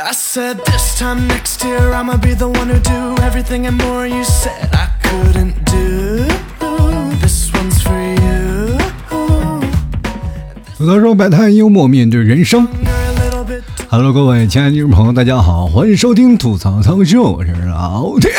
I said this time next year I'ma be the one who do everything and more you said I couldn't do. This one's for you. 吐槽说摆摊幽默面对人生。Hello，各位亲爱的听众朋友，大家好，欢迎收听吐槽脱口秀，我是老铁。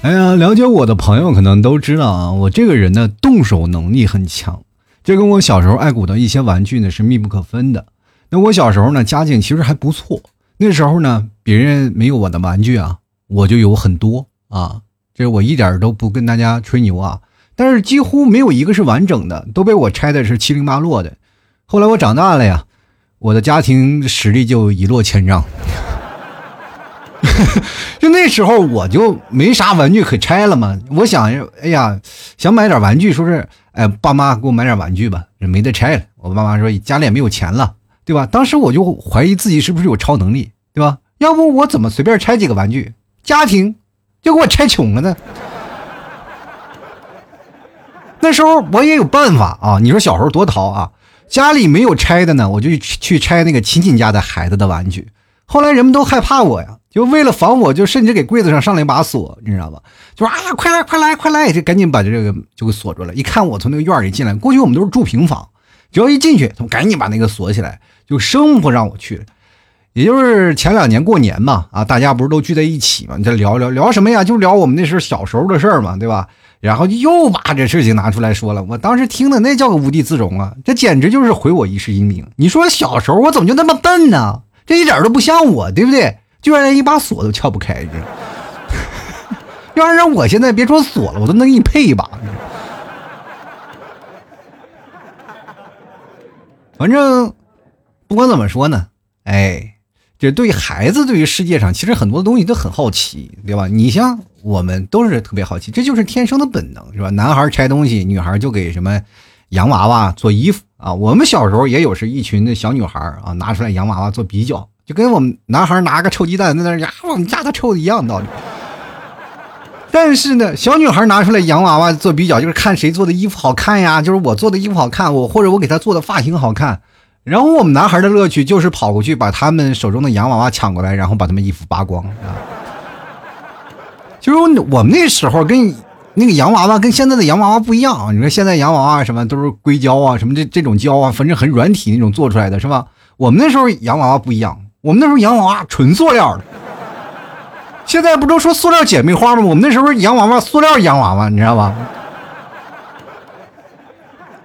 哎呀，了解我的朋友可能都知道啊，我这个人呢动手能力很强，这跟我小时候爱鼓的一些玩具呢是密不可分的。那我小时候呢家境其实还不错，那时候呢别人没有我的玩具啊，我就有很多啊，这我一点都不跟大家吹牛啊，但是几乎没有一个是完整的，都被我拆的是七零八落的。后来我长大了呀，我的家庭实力就一落千丈。就那时候我就没啥玩具可拆了嘛，我想，哎呀，想买点玩具，说是，哎，爸妈给我买点玩具吧，没得拆了。我爸妈说家里也没有钱了，对吧？当时我就怀疑自己是不是有超能力，对吧？要不我怎么随便拆几个玩具，家庭就给我拆穷了呢？那时候我也有办法啊！你说小时候多淘啊！家里没有拆的呢，我就去去拆那个亲戚家的孩子的玩具。后来人们都害怕我呀，就为了防我，就甚至给柜子上上了一把锁，你知道吧？就说啊，快来快来快来，就赶紧把这个就给锁住了。一看我从那个院里进来，过去我们都是住平房，只要一进去，他们赶紧把那个锁起来，就生不让我去。也就是前两年过年嘛，啊，大家不是都聚在一起嘛？你再聊聊聊什么呀？就聊我们那时候小时候的事儿嘛，对吧？然后又把这事情拿出来说了。我当时听的那叫个无地自容啊，这简直就是毁我一世英名。你说小时候我怎么就那么笨呢？这一点都不像我，对不对？居然连一把锁都撬不开，这？要是让我现在别说锁了，我都能给你配一把。反正不管怎么说呢，哎，这对于孩子，对于世界上其实很多东西都很好奇，对吧？你像我们都是特别好奇，这就是天生的本能，是吧？男孩拆东西，女孩就给什么洋娃娃做衣服啊。我们小时候也有是一群的小女孩啊，拿出来洋娃娃做比较，就跟我们男孩拿个臭鸡蛋在那呀，我们家的臭的一样道理。但是呢，小女孩拿出来洋娃娃做比较，就是看谁做的衣服好看呀，就是我做的衣服好看，我或者我给她做的发型好看。然后我们男孩的乐趣就是跑过去把他们手中的洋娃娃抢过来，然后把他们衣服扒光啊。就是我们那时候跟那个洋娃娃跟现在的洋娃娃不一样啊。你说现在洋娃娃什么都是硅胶啊，什么这这种胶啊，反正很软体那种做出来的是吧？我们那时候洋娃娃不一样，我们那时候洋娃娃纯塑料的。现在不都说塑料姐妹花吗？我们那时候洋娃娃，塑料洋娃娃，你知道吧？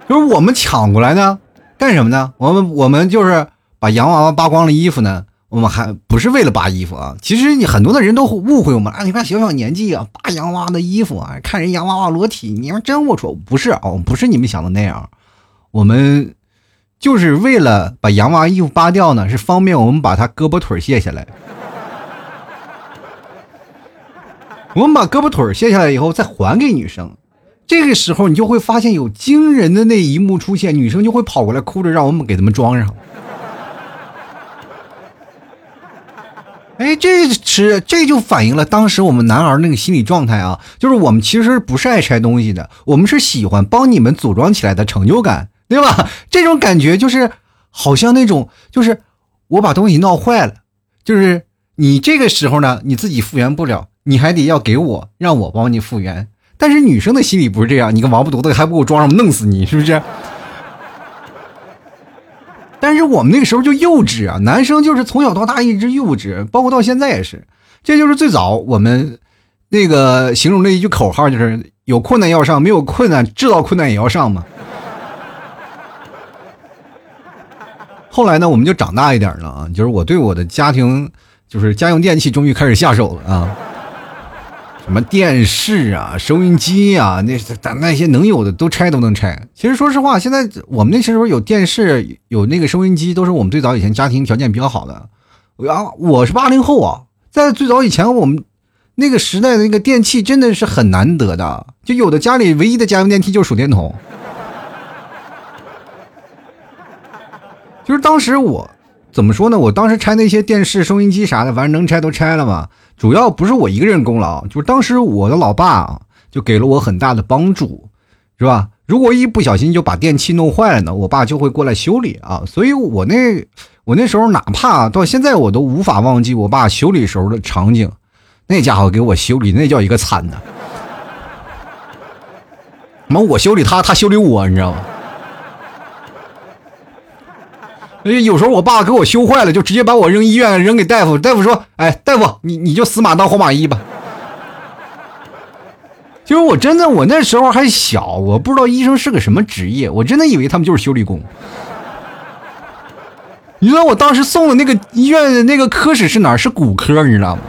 就是我们抢过来呢，干什么呢？我们我们就是把洋娃娃扒光了衣服呢。我们还不是为了扒衣服啊！其实你很多的人都误会我们啊！你看小小年纪啊，扒洋娃娃的衣服啊，看人洋娃娃裸体，你们真龌龊，不是啊，不是你们想的那样。我们就是为了把洋娃娃衣服扒掉呢，是方便我们把他胳膊腿卸下来。我们把胳膊腿卸下来以后，再还给女生。这个时候，你就会发现有惊人的那一幕出现，女生就会跑过来哭着让我们给他们装上。哎，这是这就反映了当时我们男孩那个心理状态啊，就是我们其实不是爱拆东西的，我们是喜欢帮你们组装起来的成就感，对吧？这种感觉就是好像那种，就是我把东西闹坏了，就是你这个时候呢，你自己复原不了，你还得要给我，让我帮你复原。但是女生的心理不是这样，你个王八犊子还不给我装上，弄死你，是不是？但是我们那个时候就幼稚啊，男生就是从小到大一直幼稚，包括到现在也是。这就是最早我们那个形容的一句口号，就是有困难要上，没有困难制造困难也要上嘛。后来呢，我们就长大一点了啊，就是我对我的家庭，就是家用电器终于开始下手了啊。什么电视啊、收音机啊，那咱那些能有的都拆都能拆。其实说实话，现在我们那时候有电视、有那个收音机，都是我们最早以前家庭条件比较好的。啊，我是八零后啊，在最早以前，我们那个时代的那个电器真的是很难得的，就有的家里唯一的家用电器就是手电筒。就是当时我怎么说呢？我当时拆那些电视、收音机啥的，反正能拆都拆了嘛。主要不是我一个人功劳，就是当时我的老爸啊，就给了我很大的帮助，是吧？如果一不小心就把电器弄坏了呢，我爸就会过来修理啊。所以我那我那时候哪怕到现在我都无法忘记我爸修理时候的场景，那家伙给我修理那叫一个惨呐。妈我修理他，他修理我，你知道吗？有时候我爸给我修坏了，就直接把我扔医院，扔给大夫。大夫说：“哎，大夫，你你就死马当活马医吧。”就是我真的，我那时候还小，我不知道医生是个什么职业，我真的以为他们就是修理工。你知道我当时送的那个医院的那个科室是哪？是骨科，你知道吗？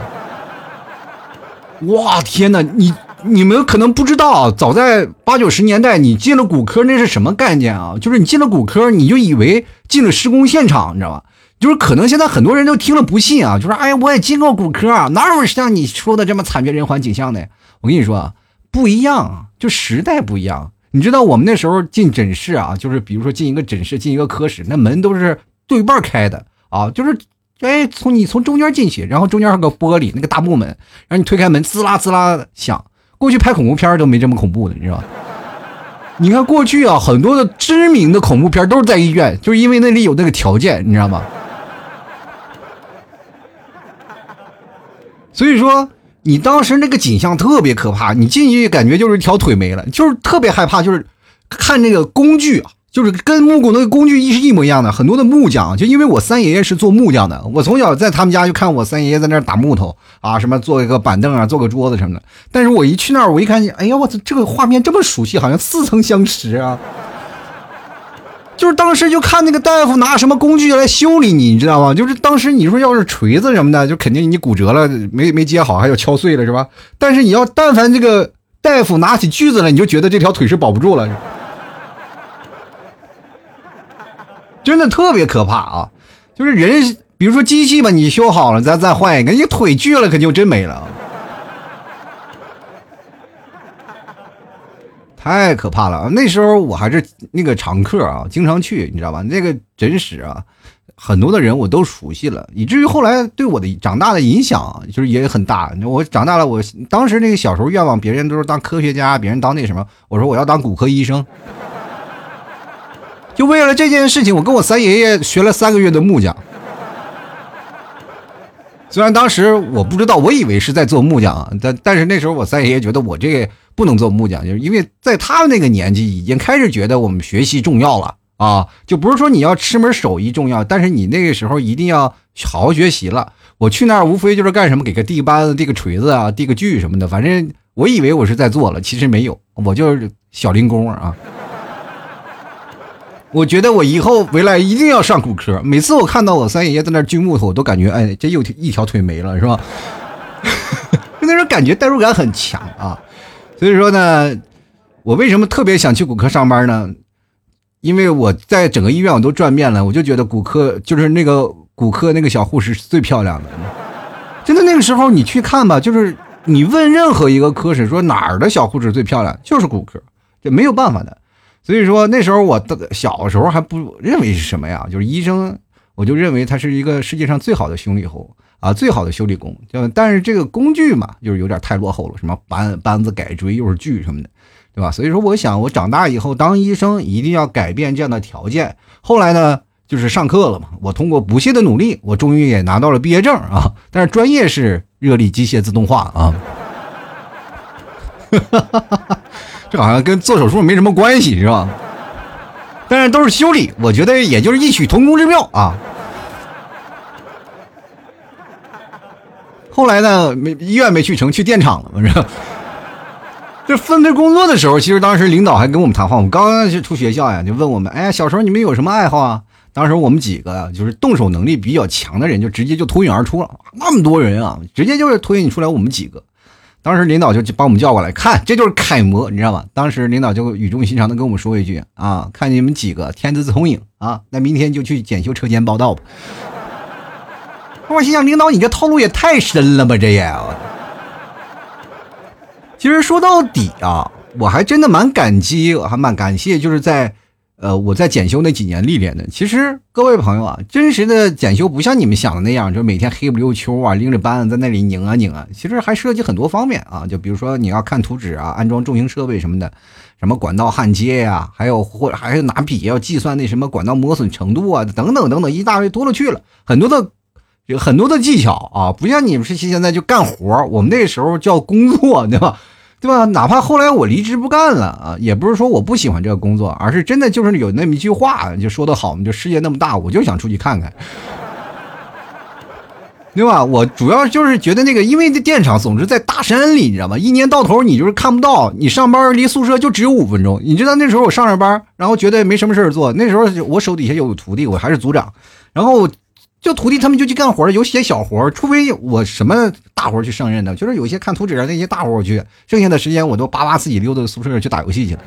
哇，天哪！你你们可能不知道，早在八九十年代，你进了骨科那是什么概念啊？就是你进了骨科，你就以为进了施工现场，你知道吧？就是可能现在很多人都听了不信啊，就说：“哎呀，我也进过骨科啊，哪有像你说的这么惨绝人寰景象的？”我跟你说。不一样，就时代不一样。你知道我们那时候进诊室啊，就是比如说进一个诊室，进一个科室，那门都是对半开的啊，就是哎，从你从中间进去，然后中间还有个玻璃，那个大木门，然后你推开门，滋啦滋啦响。过去拍恐怖片都没这么恐怖的，你知道吧？你看过去啊，很多的知名的恐怖片都是在医院，就是因为那里有那个条件，你知道吗？所以说。你当时那个景象特别可怕，你进去感觉就是一条腿没了，就是特别害怕，就是看那个工具啊，就是跟木工那个工具一是一模一样的，很多的木匠，就因为我三爷爷是做木匠的，我从小在他们家就看我三爷爷在那打木头啊，什么做一个板凳啊，做个桌子什么的。但是我一去那儿，我一看，哎呀，我操，这个画面这么熟悉，好像似曾相识啊。就是当时就看那个大夫拿什么工具来修理你，你知道吗？就是当时你说要是锤子什么的，就肯定你骨折了，没没接好，还要敲碎了，是吧？但是你要但凡这个大夫拿起锯子来，你就觉得这条腿是保不住了，真的特别可怕啊！就是人，比如说机器吧，你修好了，咱再换一个，你腿锯了，可就真没了。太可怕了！那时候我还是那个常客啊，经常去，你知道吧？那个诊室啊，很多的人我都熟悉了，以至于后来对我的长大的影响就是也很大。我长大了，我当时那个小时候愿望，别人都是当科学家，别人当那什么，我说我要当骨科医生。就为了这件事情，我跟我三爷爷学了三个月的木匠。虽然当时我不知道，我以为是在做木匠，但但是那时候我三爷爷觉得我这个。不能做木匠，就是因为在他们那个年纪已经开始觉得我们学习重要了啊，就不是说你要吃门手艺重要，但是你那个时候一定要好好学习了。我去那儿无非就是干什么，给个地扳子、递个锤子啊、递个锯什么的，反正我以为我是在做了，其实没有，我就是小零工啊。我觉得我以后回来一定要上骨科，每次我看到我三爷爷在那锯木头，我都感觉哎，这又一条腿没了，是吧？就 那时候感觉代入感很强啊。所以说呢，我为什么特别想去骨科上班呢？因为我在整个医院我都转遍了，我就觉得骨科就是那个骨科那个小护士是最漂亮的。真的那个时候你去看吧，就是你问任何一个科室说哪儿的小护士最漂亮，就是骨科，这没有办法的。所以说那时候我的小时候还不认为是什么呀，就是医生，我就认为他是一个世界上最好的修理工。啊，最好的修理工，就但是这个工具嘛，就是有点太落后了，什么扳扳子、改锥又是锯什么的，对吧？所以说，我想我长大以后当医生，一定要改变这样的条件。后来呢，就是上课了嘛，我通过不懈的努力，我终于也拿到了毕业证啊。但是专业是热力机械自动化啊，这好像跟做手术没什么关系，是吧？但是都是修理，我觉得也就是异曲同工之妙啊。后来呢，没医院没去成，去电厂了嘛，是？就分配工作的时候，其实当时领导还跟我们谈话。我们刚刚出学校呀，就问我们：哎呀，小时候你们有什么爱好啊？当时我们几个就是动手能力比较强的人，就直接就脱颖而出了。那么多人啊，直接就是脱颖出来我们几个。当时领导就把我们叫过来，看这就是楷模，你知道吗？当时领导就语重心长的跟我们说一句：啊，看你们几个天资聪颖啊，那明天就去检修车间报道吧。我心想，领导，你这套路也太深了吧！这也，其实说到底啊，我还真的蛮感激，还蛮感谢，就是在，呃，我在检修那几年历练的。其实各位朋友啊，真实的检修不像你们想的那样，就每天黑不溜秋啊，拎着扳子在那里拧啊拧啊。其实还涉及很多方面啊，就比如说你要看图纸啊，安装重型设备什么的，什么管道焊接呀，还有或还有拿笔要计算那什么管道磨损程度啊，等等等等，一大堆多了去了，很多的有很多的技巧啊，不像你们是现在就干活我们那时候叫工作，对吧？对吧？哪怕后来我离职不干了啊，也不是说我不喜欢这个工作，而是真的就是有那么一句话就说的好嘛，就世界那么大，我就想出去看看。对吧？我主要就是觉得那个，因为这电厂总是在大山里，你知道吗？一年到头你就是看不到，你上班离宿舍就只有五分钟。你知道那时候我上着班，然后觉得没什么事做。那时候我手底下有徒弟，我还是组长，然后就徒弟他们就去干活了有些小活除非我什么大活去胜任的，就是有些看图纸上那些大活我去，剩下的时间我都巴巴自己溜到宿舍去打游戏去了。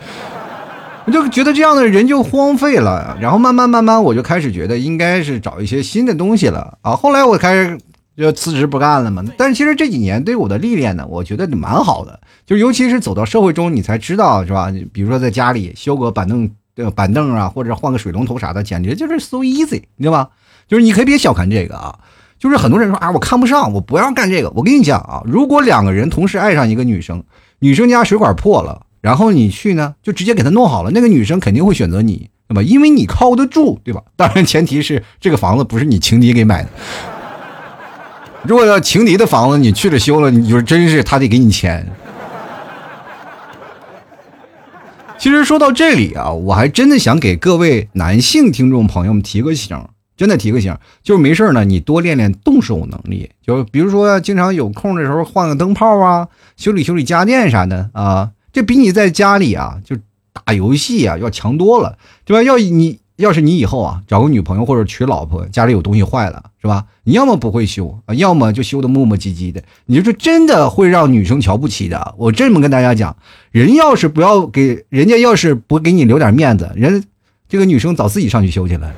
我就觉得这样的人就荒废了，然后慢慢慢慢我就开始觉得应该是找一些新的东西了啊。后来我开始。就辞职不干了嘛？但是其实这几年对我的历练呢，我觉得蛮好的。就尤其是走到社会中，你才知道是吧？比如说在家里修个板凳、板凳啊，或者换个水龙头啥的，简直就是 so easy，你知道吧？就是你可以别小看这个啊。就是很多人说啊，我看不上，我不要干这个。我跟你讲啊，如果两个人同时爱上一个女生，女生家水管破了，然后你去呢，就直接给她弄好了，那个女生肯定会选择你，对吧？因为你靠得住，对吧？当然前提是这个房子不是你情敌给买的。如果要情敌的房子，你去了修了，你就真是他得给你钱。其实说到这里啊，我还真的想给各位男性听众朋友们提个醒，真的提个醒，就是没事呢，你多练练动手能力，就比如说经常有空的时候换个灯泡啊，修理修理家电啥的啊，这比你在家里啊就打游戏啊要强多了，对吧？要你。要是你以后啊找个女朋友或者娶老婆，家里有东西坏了，是吧？你要么不会修啊，要么就修的磨磨唧唧的，你说真的会让女生瞧不起的。我这么跟大家讲，人要是不要给人家，要是不给你留点面子，人这个女生早自己上去修去了。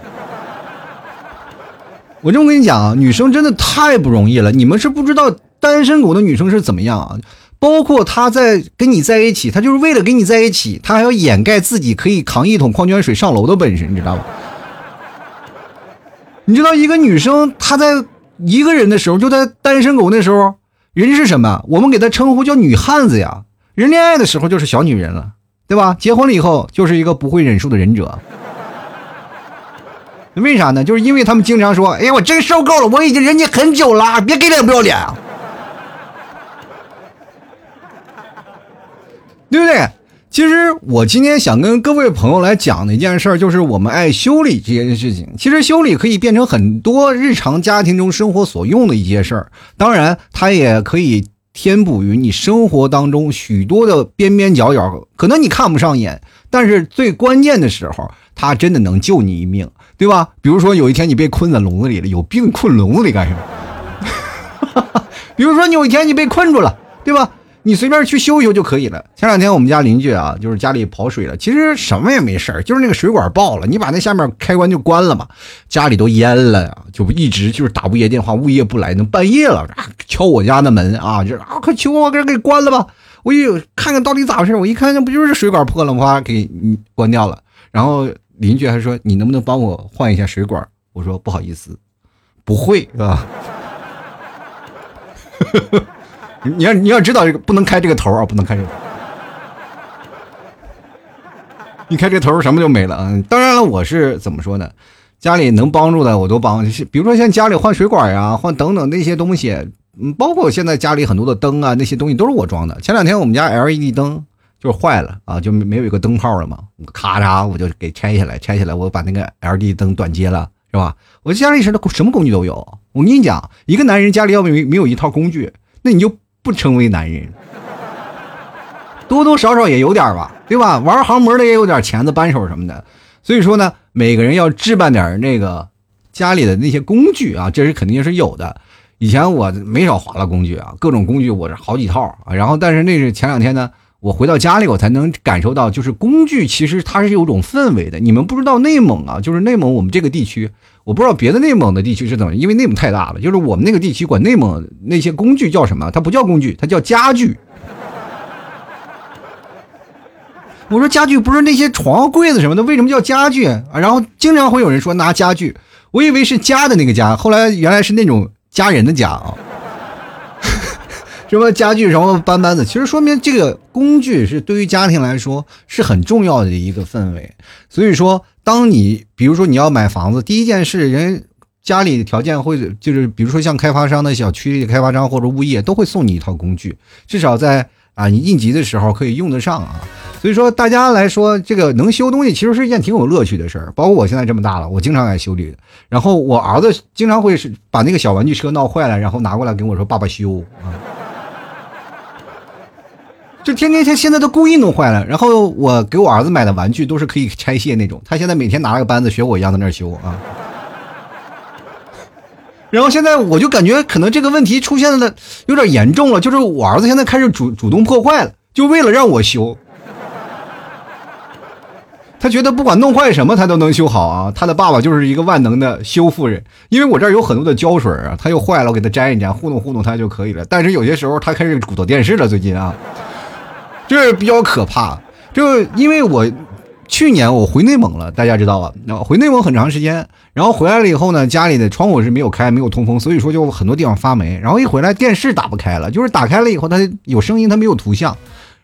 我这么跟你讲啊，女生真的太不容易了，你们是不知道单身狗的女生是怎么样啊。包括他在跟你在一起，他就是为了跟你在一起，他还要掩盖自己可以扛一桶矿泉水上楼的本事，你知道吗？你知道一个女生她在一个人的时候，就在单身狗那时候，人是什么？我们给她称呼叫女汉子呀。人恋爱的时候就是小女人了，对吧？结婚了以后就是一个不会忍受的忍者。为啥呢？就是因为他们经常说：“哎呀，我真受够了，我已经忍你很久了，别给脸不要脸啊。”对不对？其实我今天想跟各位朋友来讲的一件事，就是我们爱修理这件事情。其实修理可以变成很多日常家庭中生活所用的一些事儿，当然它也可以填补于你生活当中许多的边边角角。可能你看不上眼，但是最关键的时候，它真的能救你一命，对吧？比如说有一天你被困在笼子里了，有病困笼子里干什么？比如说你有一天你被困住了，对吧？你随便去修一修就可以了。前两天我们家邻居啊，就是家里跑水了，其实什么也没事就是那个水管爆了，你把那下面开关就关了嘛，家里都淹了呀，就一直就是打物业电话，物业不来，那半夜了，敲我家的门啊，就是啊，快求我给给关了吧，我一看看到底咋回事，我一看那不就是水管破了吗？给关掉了。然后邻居还说你能不能帮我换一下水管？我说不好意思，不会是吧？你要你要知道这个不能开这个头啊，不能开这个。你开这头什么就没了啊！当然了，我是怎么说呢？家里能帮助的我都帮，比如说像家里换水管呀、换等等那些东西，嗯，包括现在家里很多的灯啊，那些东西都是我装的。前两天我们家 LED 灯就坏了啊，就没有一个灯泡了嘛，咔嚓我就给拆下来，拆下来我把那个 L D 灯短接了，是吧？我家里什么什么工具都有。我跟你讲，一个男人家里要没没有一套工具，那你就。不成为男人，多多少少也有点吧，对吧？玩航模的也有点钳子、扳手什么的。所以说呢，每个人要置办点那个家里的那些工具啊，这是肯定是有的。以前我没少划拉工具啊，各种工具我是好几套。然后，但是那是前两天呢，我回到家里，我才能感受到，就是工具其实它是有种氛围的。你们不知道内蒙啊，就是内蒙我们这个地区。我不知道别的内蒙的地区是怎么，因为内蒙太大了。就是我们那个地区管内蒙那些工具叫什么？它不叫工具，它叫家具。我说家具不是那些床、柜子什么的，为什么叫家具啊？然后经常会有人说拿家具，我以为是家的那个家，后来原来是那种家人的家啊。什么家具什么搬搬子，其实说明这个工具是对于家庭来说是很重要的一个氛围。所以说，当你比如说你要买房子，第一件事，人家里条件会就是比如说像开发商的小区开发商或者物业都会送你一套工具，至少在啊你应急的时候可以用得上啊。所以说，大家来说，这个能修东西其实是一件挺有乐趣的事儿。包括我现在这么大了，我经常爱修理。然后我儿子经常会是把那个小玩具车闹坏了，然后拿过来跟我说：“爸爸修啊。”就天天他现在都故意弄坏了。然后我给我儿子买的玩具都是可以拆卸那种，他现在每天拿了个扳子学我一样在那修啊。然后现在我就感觉可能这个问题出现的有点严重了，就是我儿子现在开始主主动破坏了，就为了让我修。他觉得不管弄坏什么，他都能修好啊！他的爸爸就是一个万能的修复人，因为我这儿有很多的胶水啊，他又坏了，我给他粘一粘，糊弄糊弄他就可以了。但是有些时候他开始鼓捣电视了，最近啊，这比较可怕。就因为我去年我回内蒙了，大家知道吧？那回内蒙很长时间，然后回来了以后呢，家里的窗户是没有开，没有通风，所以说就很多地方发霉。然后一回来电视打不开了，就是打开了以后它有声音，它没有图像。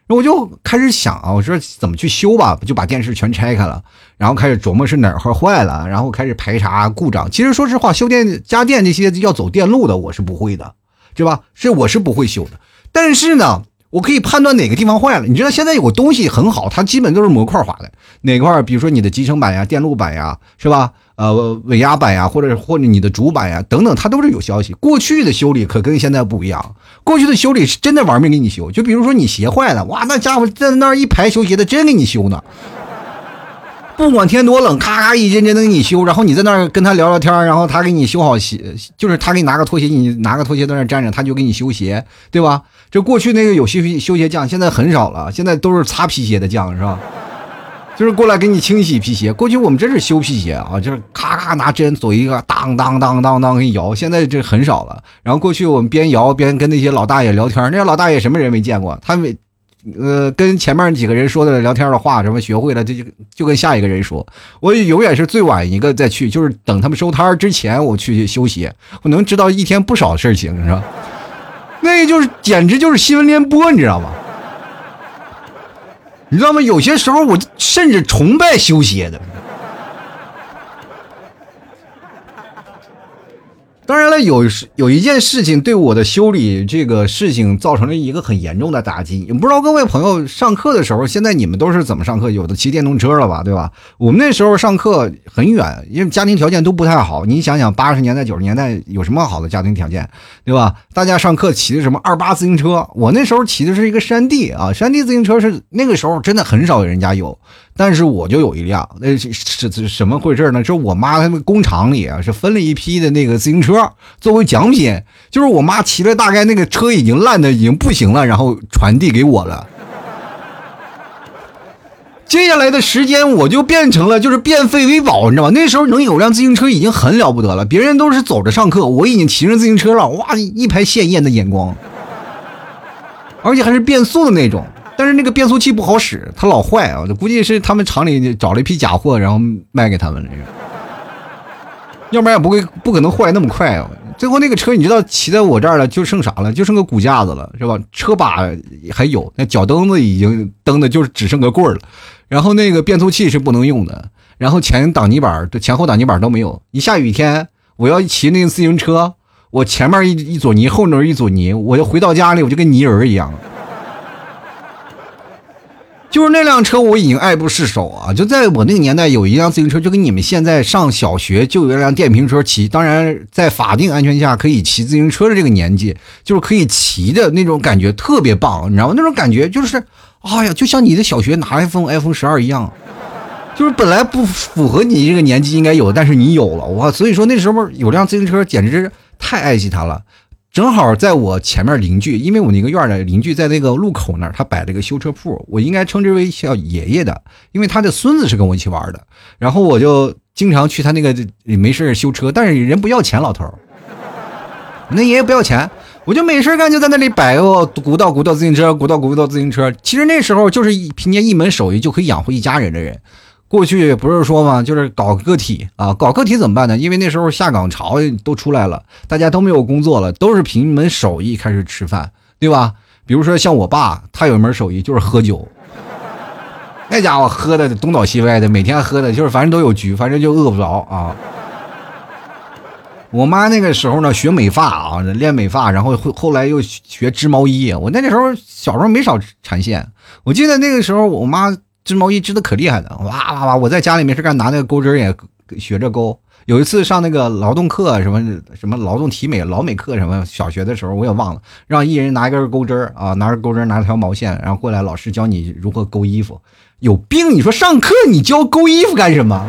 我就开始想啊，我说怎么去修吧，就把电视全拆开了，然后开始琢磨是哪块坏了，然后开始排查故障。其实说实话，修电家电这些要走电路的，我是不会的，对吧？是我是不会修的。但是呢，我可以判断哪个地方坏了。你知道现在有个东西很好，它基本都是模块化的，哪块儿比如说你的集成板呀、电路板呀，是吧？呃，尾压板呀，或者或者你的主板呀，等等，它都是有消息。过去的修理可跟现在不一样，过去的修理是真的玩命给你修。就比如说你鞋坏了，哇，那家伙在那一排修鞋的，真给你修呢。不管天多冷，咔咔一针针的给你修。然后你在那儿跟他聊聊天，然后他给你修好鞋，就是他给你拿个拖鞋，你拿个拖鞋在那站着，他就给你修鞋，对吧？这过去那个有修修鞋匠，现在很少了，现在都是擦皮鞋的匠，是吧？就是过来给你清洗皮鞋。过去我们真是修皮鞋啊，就是咔咔拿针左一个，当当当当当给你摇。现在这很少了。然后过去我们边摇边跟那些老大爷聊天，那些老大爷什么人没见过？他们呃跟前面几个人说的聊天的话，什么学会了，就就就跟下一个人说。我永远是最晚一个再去，就是等他们收摊之前我去修鞋，我能知道一天不少事情，是吧？那就是简直就是新闻联播，你知道吗？你知道吗？有些时候我甚至崇拜修鞋的。当然了，有有一件事情对我的修理这个事情造成了一个很严重的打击。也不知道各位朋友上课的时候，现在你们都是怎么上课？有的骑电动车了吧，对吧？我们那时候上课很远，因为家庭条件都不太好。你想想，八十年代、九十年代有什么好的家庭条件，对吧？大家上课骑的什么二八自行车？我那时候骑的是一个山地啊，山地自行车是那个时候真的很少有人家有。但是我就有一辆，那是是什么回事呢？是我妈他们工厂里啊，是分了一批的那个自行车作为奖品，就是我妈骑了大概那个车已经烂的已经不行了，然后传递给我了。接下来的时间我就变成了就是变废为宝，你知道吗？那时候能有辆自行车已经很了不得了，别人都是走着上课，我已经骑上自行车了，哇，一排鲜艳的眼光，而且还是变速的那种。但是那个变速器不好使，它老坏啊！估计是他们厂里找了一批假货，然后卖给他们了。要不然也不会不可能坏那么快啊！最后那个车你知道骑在我这儿了，就剩啥了？就剩个骨架子了，是吧？车把还有，那脚蹬子已经蹬的，就是只剩个棍儿了。然后那个变速器是不能用的，然后前挡泥板、前后挡泥板都没有。一下雨天，我要骑那个自行车，我前面一一撮泥，后面一撮泥，我就回到家里，我就跟泥人一样。就是那辆车，我已经爱不释手啊！就在我那个年代，有一辆自行车，就跟你们现在上小学就有一辆电瓶车骑。当然，在法定安全下可以骑自行车的这个年纪，就是可以骑的那种感觉特别棒，你知道吗？那种感觉就是，哎呀，就像你的小学拿 iPhone iPhone 十二一样，就是本来不符合你这个年纪应该有的，但是你有了哇！所以说那时候有辆自行车，简直太爱惜它了。正好在我前面邻居，因为我那个院的邻居在那个路口那儿，他摆了个修车铺，我应该称之为叫爷爷的，因为他的孙子是跟我一起玩的，然后我就经常去他那个没事修车，但是人不要钱，老头，那爷爷不要钱，我就没事干就在那里摆个古道古道自行车，古道古道自行车，其实那时候就是凭借一门手艺就可以养活一家人的人。过去不是说吗？就是搞个体啊，搞个体怎么办呢？因为那时候下岗潮都出来了，大家都没有工作了，都是凭一门手艺开始吃饭，对吧？比如说像我爸，他有一门手艺就是喝酒，那家伙喝的东倒西歪的，每天喝的就是反正都有局，反正就饿不着啊。我妈那个时候呢，学美发啊，练美发，然后后后来又学织毛衣。我那个时候小时候没少缠线，我记得那个时候我妈织毛衣织的可厉害了，哇哇哇！我在家里没事干，拿那个钩针也学着钩。有一次上那个劳动课，什么什么劳动体美、劳美课什么，小学的时候我也忘了，让一人拿一根钩针啊，拿着钩针，拿条毛线，然后过来，老师教你如何钩衣服。有病！你说上课你教钩衣服干什么？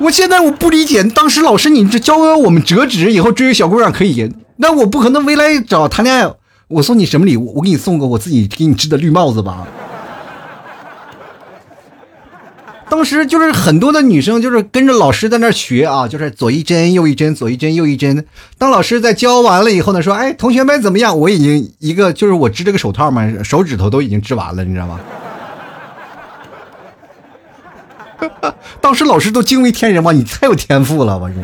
我现在我不理解，当时老师你这教我们折纸，以后追小姑娘可以，那我不可能未来找谈恋爱，我送你什么礼物？我给你送个我自己给你织的绿帽子吧。当时就是很多的女生就是跟着老师在那学啊，就是左一针右一针，左一针右一针。当老师在教完了以后呢，说：“哎，同学们怎么样？我已经一个就是我织这个手套嘛，手指头都已经织完了，你知道吗？”当时老师都惊为天人嘛，你太有天赋了，我你。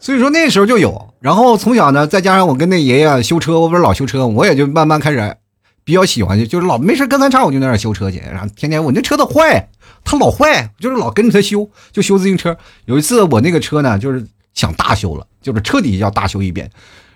所以说那时候就有，然后从小呢，再加上我跟那爷爷修车，我不是老修车，我也就慢慢开始。比较喜欢就就是老没事跟他差，我就在那修车去，然后天天我那车都坏，他老坏，就是老跟着他修，就修自行车。有一次我那个车呢，就是想大修了，就是彻底要大修一遍，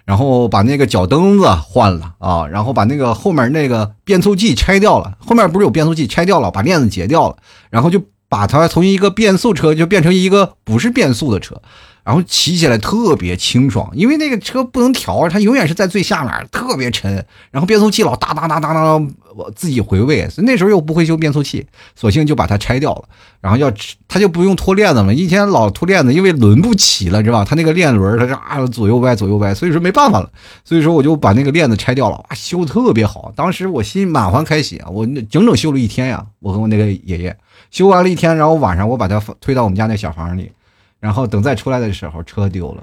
然后把那个脚蹬子换了啊，然后把那个后面那个变速器拆掉了，后面不是有变速器拆掉了，把链子截掉了，然后就把它从一个变速车就变成一个不是变速的车。然后骑起来特别清爽，因为那个车不能调，它永远是在最下面，特别沉。然后变速器老哒哒哒哒哒，我自己回味。所以那时候又不会修变速器，索性就把它拆掉了。然后要它就不用拖链子了，以前老拖链子，因为轮不齐了，知道吧？它那个链轮，它是啊左右歪左右歪，所以说没办法了。所以说我就把那个链子拆掉了，哇，修特别好。当时我心满怀开喜啊，我整整修了一天呀。我和我那个爷爷修完了一天，然后晚上我把它推到我们家那小房里。然后等再出来的时候，车丢了。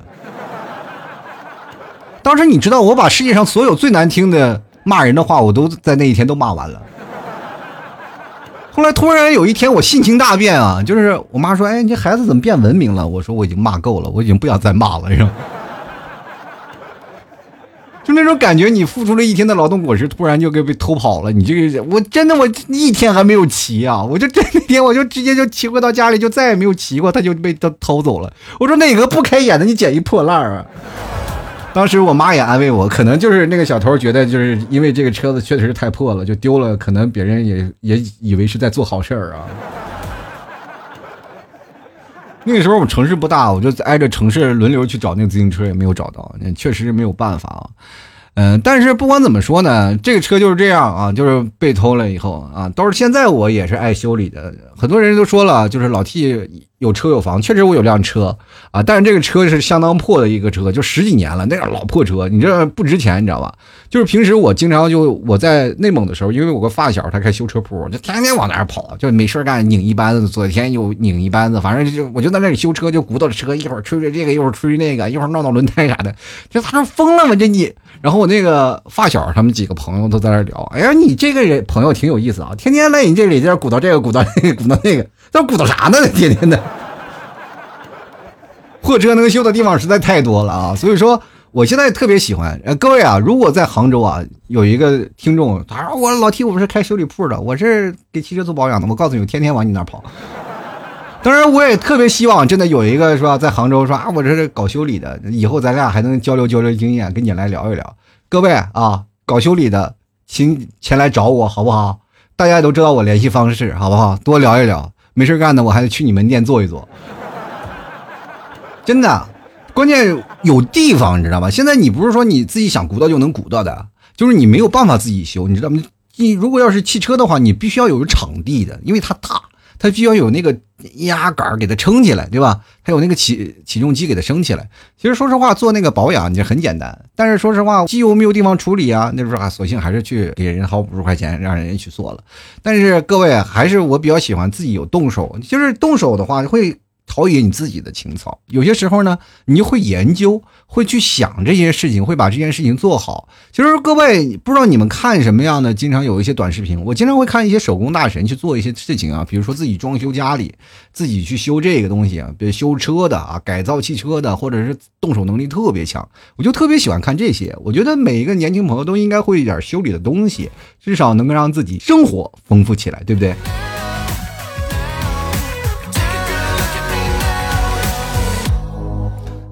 当时你知道，我把世界上所有最难听的骂人的话，我都在那一天都骂完了。后来突然有一天，我性情大变啊，就是我妈说：“哎，你这孩子怎么变文明了？”我说：“我已经骂够了，我已经不想再骂了。”是？就那种感觉，你付出了一天的劳动果实，突然就给被偷跑了。你这个，我真的我一天还没有骑啊！我就这一天我就直接就骑回到家里，就再也没有骑过，他就被他偷走了。我说哪个不开眼的，你捡一破烂儿啊！当时我妈也安慰我，可能就是那个小偷觉得就是因为这个车子确实是太破了，就丢了，可能别人也也以为是在做好事儿啊。那个时候我们城市不大，我就挨着城市轮流去找那个自行车，也没有找到，那确实是没有办法啊。嗯，但是不管怎么说呢，这个车就是这样啊，就是被偷了以后啊，都是现在我也是爱修理的。很多人都说了，就是老 T 有车有房，确实我有辆车啊，但是这个车是相当破的一个车，就十几年了，那个老破车，你这不值钱，你知道吧？就是平时我经常就我在内蒙的时候，因为我个发小他开修车铺，就天天往那儿跑，就没事干拧一班子，昨天又拧一班子，反正就我就在那里修车，就鼓捣着车，一会儿吹吹这个，一会儿吹那个，一会儿闹闹轮胎啥的，就他说疯了吗？这你？然后我那个发小他们几个朋友都在那聊，哎呀，你这个人朋友挺有意思啊，天天在你这里这鼓捣这个，鼓捣那个，鼓捣那个，那鼓捣啥呢？天天的，破车能修的地方实在太多了啊！所以说，我现在特别喜欢。各位啊，如果在杭州啊，有一个听众，他说我老提我不是开修理铺的，我是给汽车做保养的，我告诉你，天天往你那跑。当然，我也特别希望真的有一个是吧，在杭州说啊，我这是搞修理的，以后咱俩还能交流交流经验，跟你来聊一聊。各位啊，搞修理的，请前来找我好不好？大家都知道我联系方式，好不好？多聊一聊，没事干的，我还得去你门店坐一坐。真的，关键有地方，你知道吧？现在你不是说你自己想鼓捣就能鼓捣的，就是你没有办法自己修，你知道吗？你如果要是汽车的话，你必须要有场地的，因为它大。它需要有那个压杆给它撑起来，对吧？还有那个起起重机给它升起来。其实说实话，做那个保养就很简单，但是说实话，机油没有地方处理啊，那时候啊，索性还是去给人掏五十块钱，让人家去做了。但是各位还是我比较喜欢自己有动手，就是动手的话会陶冶你自己的情操。有些时候呢，你就会研究，会去想这些事情，会把这件事情做好。其实各位不知道你们看什么样的，经常有一些短视频，我经常会看一些手工大神去做一些事情啊，比如说自己装修家里，自己去修这个东西啊，比如修车的啊，改造汽车的，或者是动手能力特别强，我就特别喜欢看这些。我觉得每一个年轻朋友都应该会一点修理的东西，至少能够让自己生活丰富起来，对不对？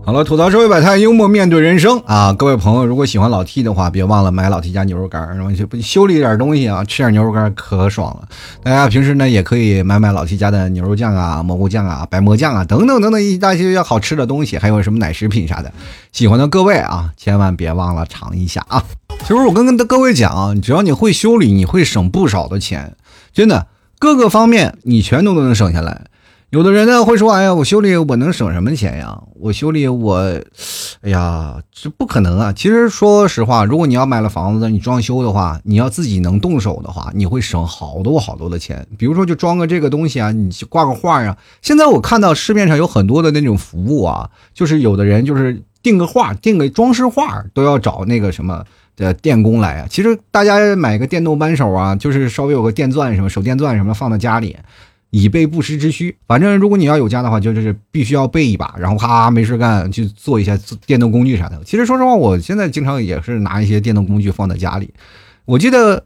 好了，吐槽社会百态，幽默面对人生啊！各位朋友，如果喜欢老 T 的话，别忘了买老 T 家牛肉干，然后就修理点东西啊，吃点牛肉干可爽了。大家平时呢也可以买买老 T 家的牛肉酱啊、蘑菇酱啊、白蘑酱啊等等等等一大些好吃的东西，还有什么奶食品啥的。喜欢的各位啊，千万别忘了尝一下啊！其实我跟跟各位讲，只要你会修理，你会省不少的钱，真的，各个方面你全都能省下来。有的人呢会说：“哎呀，我修理我能省什么钱呀？我修理我，哎呀，这不可能啊！其实说实话，如果你要买了房子，你装修的话，你要自己能动手的话，你会省好多好多的钱。比如说，就装个这个东西啊，你挂个画啊。现在我看到市面上有很多的那种服务啊，就是有的人就是订个画，订个装饰画都要找那个什么的电工来啊。其实大家买个电动扳手啊，就是稍微有个电钻什么手电钻什么放在家里。以备不时之需，反正如果你要有家的话，就是必须要备一把，然后哈没事干去做一下电动工具啥的。其实说实话，我现在经常也是拿一些电动工具放在家里。我记得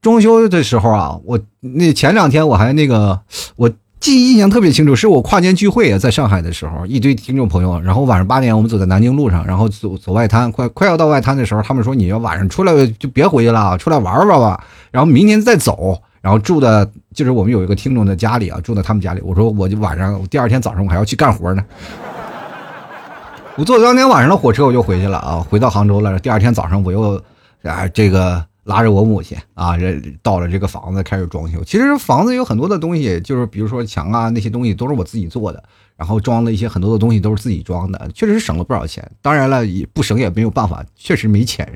装修的时候啊，我那前两天我还那个，我记忆印象特别清楚，是我跨年聚会啊，在上海的时候，一堆听众朋友，然后晚上八点我们走在南京路上，然后走走外滩，快快要到外滩的时候，他们说你要晚上出来就别回去了，出来玩玩吧，然后明天再走。然后住的，就是我们有一个听众的家里啊，住在他们家里。我说，我就晚上，第二天早上我还要去干活呢。我坐当天晚上的火车，我就回去了啊，回到杭州了。第二天早上，我又啊，这个拉着我母亲啊，这到了这个房子开始装修。其实房子有很多的东西，就是比如说墙啊那些东西都是我自己做的，然后装了一些很多的东西都是自己装的，确实是省了不少钱。当然了，也不省也没有办法，确实没钱。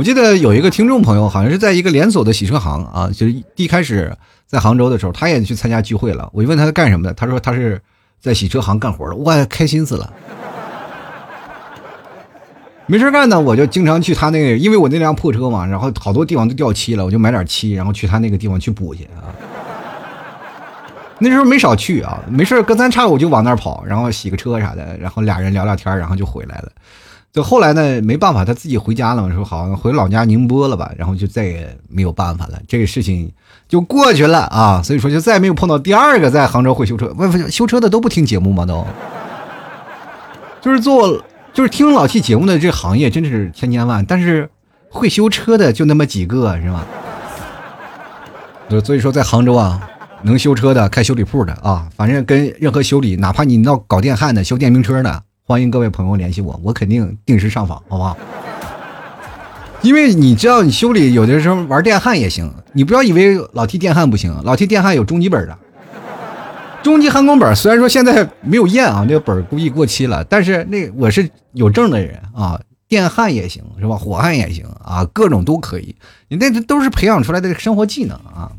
我记得有一个听众朋友，好像是在一个连锁的洗车行啊，就是一开始在杭州的时候，他也去参加聚会了。我就问他干什么的，他说他是在洗车行干活的，哇，开心死了。没事干呢，我就经常去他那个，因为我那辆破车嘛，然后好多地方都掉漆了，我就买点漆，然后去他那个地方去补去啊。那时候没少去啊，没事隔三差五就往那儿跑，然后洗个车啥的，然后俩人聊聊天，然后就回来了。就后来呢，没办法，他自己回家了嘛，说好像回老家宁波了吧，然后就再也没有办法了，这个事情就过去了啊，所以说就再也没有碰到第二个在杭州会修车，问修车的都不听节目吗？都，就是做就是听老 T 节目的这行业真是千千万，但是会修车的就那么几个是吧？所以说在杭州啊，能修车的开修理铺的啊，反正跟任何修理，哪怕你要搞电焊的、修电瓶车的。欢迎各位朋友联系我，我肯定定时上访，好不好？因为你知道，你修理有的时候玩电焊也行，你不要以为老提电焊不行，老提电焊有中级本的，中级焊工本。虽然说现在没有验啊，那个本估计过期了，但是那我是有证的人啊，电焊也行是吧？火焊也行啊，各种都可以。你那都是培养出来的生活技能啊。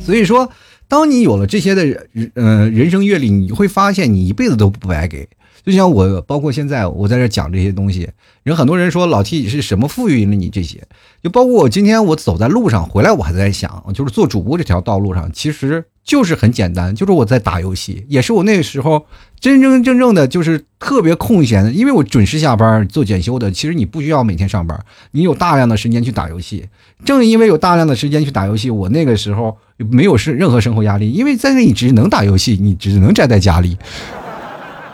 所以说，当你有了这些的人，呃，人生阅历，你会发现你一辈子都不白给。就像我，包括现在我在这讲这些东西，人很多人说老 T 是什么赋予了你这些？就包括我今天我走在路上回来，我还在想，就是做主播这条道路上，其实就是很简单，就是我在打游戏，也是我那个时候真真正正的就是特别空闲，因为我准时下班做检修的，其实你不需要每天上班，你有大量的时间去打游戏。正因为有大量的时间去打游戏，我那个时候没有是任何生活压力，因为在那里只能打游戏，你只能宅在家里。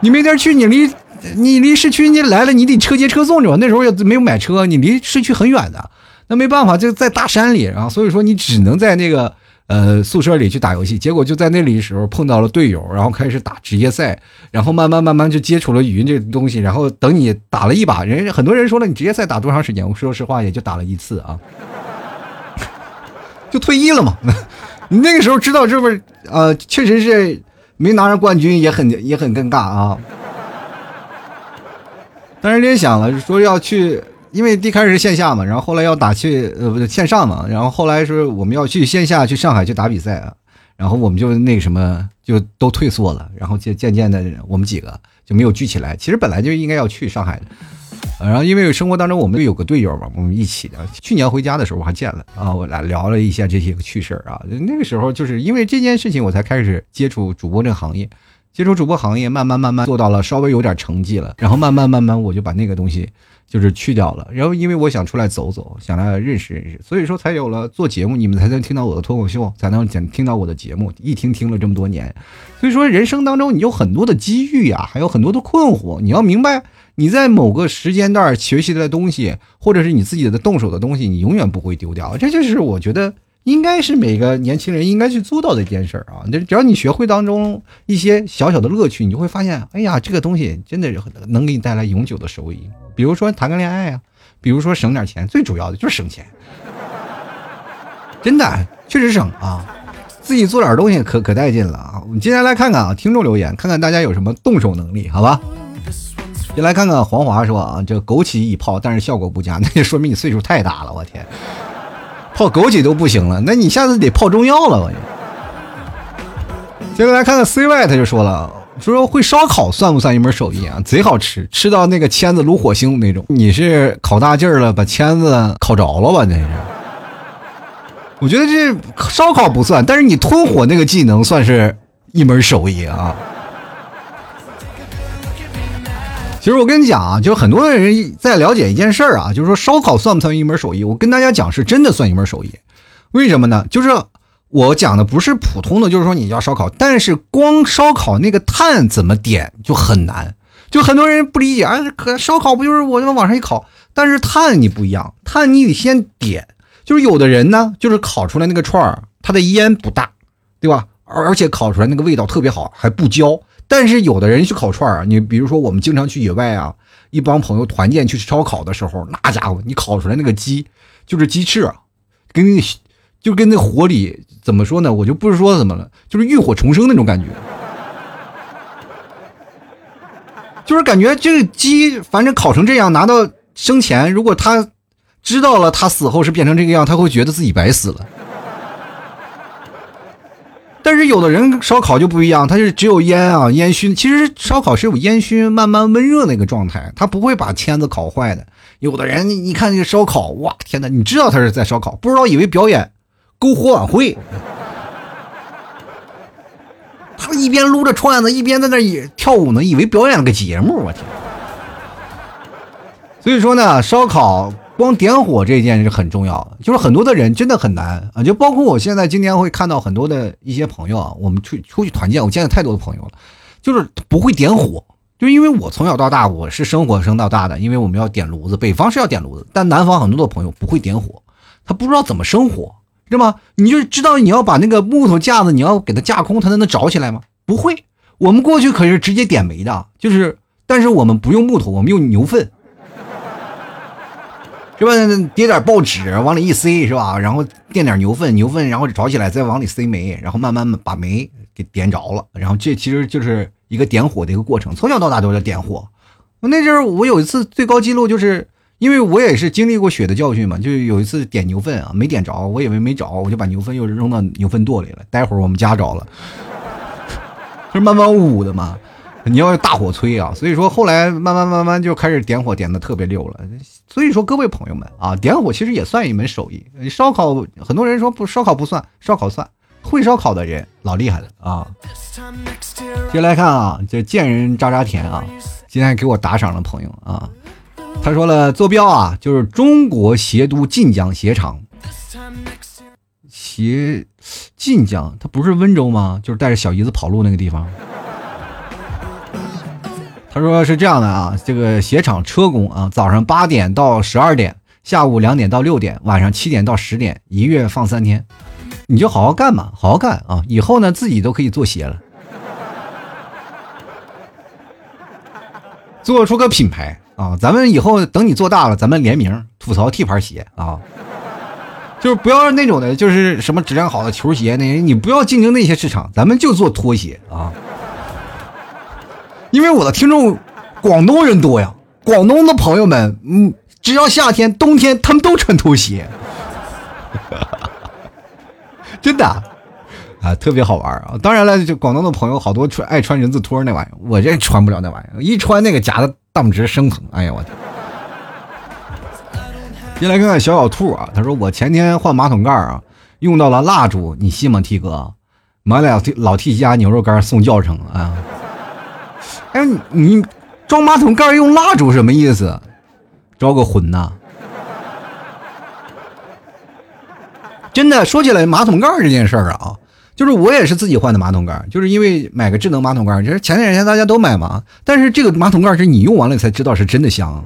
你没地儿去，你离你离市区你来了，你得车接车送着。那时候也没有买车，你离市区很远的，那没办法，就在大山里，然后所以说你只能在那个呃宿舍里去打游戏。结果就在那里的时候碰到了队友，然后开始打职业赛，然后慢慢慢慢就接触了语音这东西。然后等你打了一把，人很多人说了，你职业赛打多长时间？我说实话，也就打了一次啊，就退役了嘛。你那个时候知道这不是？呃，确实是。没拿上冠军也很也很尴尬啊！当时联想了，说要去，因为一开始是线下嘛，然后后来要打去呃不是线上嘛，然后后来说我们要去线下去上海去打比赛啊，然后我们就那个什么，就都退缩了。然后渐渐渐的，我们几个就没有聚起来。其实本来就应该要去上海的，然后因为生活当中我们有个队友嘛，我们一起的。去年回家的时候我还见了啊，我俩聊了一下这些个趣事儿啊。那个时候就是因为这件事情，我才开始接触主播这个行业。接触主播行业，慢慢慢慢做到了稍微有点成绩了，然后慢慢慢慢我就把那个东西就是去掉了。然后因为我想出来走走，想来认识认识，所以说才有了做节目，你们才能听到我的脱口秀，才能讲听到我的节目。一听听了这么多年，所以说人生当中你有很多的机遇呀，还有很多的困惑，你要明白你在某个时间段学习的东西，或者是你自己的动手的东西，你永远不会丢掉。这就是我觉得。应该是每个年轻人应该去做到的一件事啊！就只要你学会当中一些小小的乐趣，你就会发现，哎呀，这个东西真的能给你带来永久的收益。比如说谈个恋爱啊，比如说省点钱，最主要的就是省钱，真的确实省啊！自己做点东西可可带劲了啊！我们接下来看看啊，听众留言，看看大家有什么动手能力，好吧？先来看看黄华说啊，这枸杞一泡，但是效果不佳，那就说明你岁数太大了，我天！泡枸杞都不行了，那你下次得泡中药了。我接下来看看 CY，他就说了，说会烧烤算不算一门手艺啊？贼好吃，吃到那个签子炉火星那种。你是烤大劲儿了，把签子烤着了吧？那是。我觉得这烧烤不算，但是你吞火那个技能算是一门手艺啊。其实我跟你讲啊，就是很多人在了解一件事儿啊，就是说烧烤算不算一门手艺？我跟大家讲，是真的算一门手艺。为什么呢？就是我讲的不是普通的，就是说你要烧烤，但是光烧烤那个炭怎么点就很难。就很多人不理解啊，可烧烤不就是我就往上一烤？但是炭你不一样，炭你得先点。就是有的人呢，就是烤出来那个串儿，它的烟不大，对吧？而而且烤出来那个味道特别好，还不焦。但是有的人去烤串儿，你比如说我们经常去野外啊，一帮朋友团建去烧烤的时候，那家伙你烤出来那个鸡就是鸡翅啊，跟就跟那火里怎么说呢？我就不是说怎么了，就是浴火重生那种感觉，就是感觉这个鸡反正烤成这样，拿到生前，如果他知道了他死后是变成这个样，他会觉得自己白死了。但是有的人烧烤就不一样，它是只有烟啊烟熏。其实烧烤是有烟熏，慢慢温热那个状态，它不会把签子烤坏的。有的人你看这个烧烤，哇天哪！你知道他是在烧烤，不知道以为表演篝火晚会。他一边撸着串子，一边在那也跳舞呢，以为表演了个节目。我天！所以说呢，烧烤。光点火这一件事很重要，就是很多的人真的很难啊，就包括我现在今天会看到很多的一些朋友啊，我们出出去团建，我见了太多的朋友了，就是不会点火，就因为我从小到大我是生火生到大的，因为我们要点炉子，北方是要点炉子，但南方很多的朋友不会点火，他不知道怎么生火，是吗？你就知道你要把那个木头架子你要给它架空，它才能着起来吗？不会，我们过去可是直接点煤的，就是，但是我们不用木头，我们用牛粪。是吧？叠点报纸往里一塞，是吧？然后垫点牛粪，牛粪然后着起来，再往里塞煤，然后慢慢把煤给点着了。然后这其实就是一个点火的一个过程。从小到大都在点火。那阵儿我有一次最高记录，就是因为我也是经历过血的教训嘛，就有一次点牛粪啊，没点着，我以为没着，我就把牛粪又扔到牛粪垛里了。待会儿我们家着了，就 是慢慢捂的嘛。你要大火催啊，所以说后来慢慢慢慢就开始点火，点的特别溜了。所以说各位朋友们啊，点火其实也算一门手艺。烧烤很多人说不烧烤不算，烧烤算，会烧烤的人老厉害了啊。接下来看啊，这贱人渣渣甜啊，今天给我打赏的朋友啊，他说了坐标啊，就是中国协都晋江鞋厂。鞋晋江，他不是温州吗？就是带着小姨子跑路那个地方。他说是这样的啊，这个鞋厂车工啊，早上八点到十二点，下午两点到六点，晚上七点到十点，一月放三天，你就好好干嘛，好好干啊，以后呢自己都可以做鞋了，做出个品牌啊，咱们以后等你做大了，咱们联名吐槽 T 牌鞋啊，就是不要那种的，就是什么质量好的球鞋那些，你不要竞争那些市场，咱们就做拖鞋啊。因为我的听众广东人多呀，广东的朋友们，嗯，只要夏天、冬天，他们都穿拖鞋，真的。啊，特别好玩啊！当然了，就广东的朋友好多穿爱穿人字拖那玩意儿，我这穿不了那玩意儿，一穿那个夹的大拇指生疼，哎呀我天！先来看看小小兔啊，他说我前天换马桶盖啊，用到了蜡烛，你信吗，T 哥？买了老 T 家牛肉干送教程啊！哎，你装马桶盖用蜡烛什么意思？招个魂呐！真的说起来，马桶盖这件事儿啊。就是我也是自己换的马桶盖，就是因为买个智能马桶盖，就是前两天大家都买嘛。但是这个马桶盖是你用完了才知道是真的香。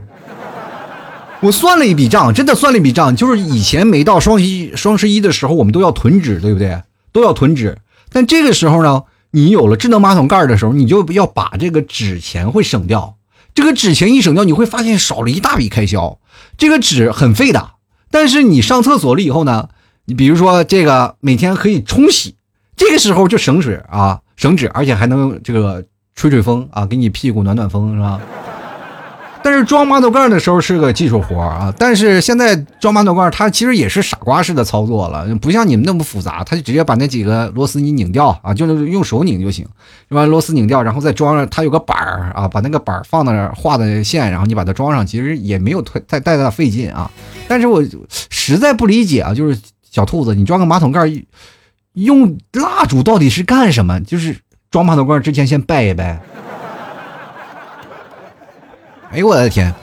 我算了一笔账，真的算了一笔账，就是以前每到双十一双十一的时候，我们都要囤纸，对不对？都要囤纸。但这个时候呢，你有了智能马桶盖的时候，你就要把这个纸钱会省掉。这个纸钱一省掉，你会发现少了一大笔开销。这个纸很费的，但是你上厕所了以后呢，你比如说这个每天可以冲洗。这个时候就省水啊，省纸，而且还能这个吹吹风啊，给你屁股暖暖风是吧？但是装马桶盖的时候是个技术活啊。但是现在装马桶盖，它其实也是傻瓜式的操作了，不像你们那么复杂，它就直接把那几个螺丝你拧掉啊，就是用手拧就行，把螺丝拧掉，然后再装上。它有个板儿啊，把那个板儿放那画的线，然后你把它装上，其实也没有太太太大费劲啊。但是我实在不理解啊，就是小兔子，你装个马桶盖。用蜡烛到底是干什么？就是装马桶盖之前先拜一拜。哎呦我的天！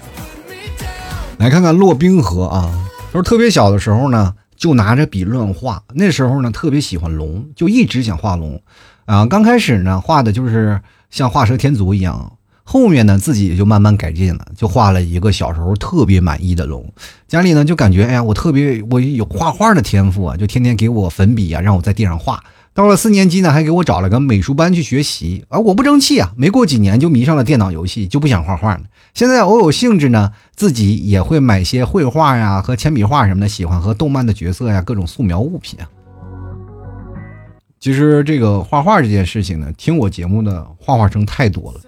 来看看洛冰河啊，他说特别小的时候呢，就拿着笔乱画。那时候呢，特别喜欢龙，就一直想画龙。啊，刚开始呢，画的就是像画蛇添足一样。后面呢，自己也就慢慢改进了，就画了一个小时候特别满意的龙。家里呢就感觉，哎呀，我特别我有画画的天赋啊，就天天给我粉笔啊，让我在地上画。到了四年级呢，还给我找了个美术班去学习。而我不争气啊，没过几年就迷上了电脑游戏，就不想画画了。现在偶有兴致呢，自己也会买些绘画呀和铅笔画什么的，喜欢和动漫的角色呀各种素描物品啊。其实这个画画这件事情呢，听我节目的画画生太多了。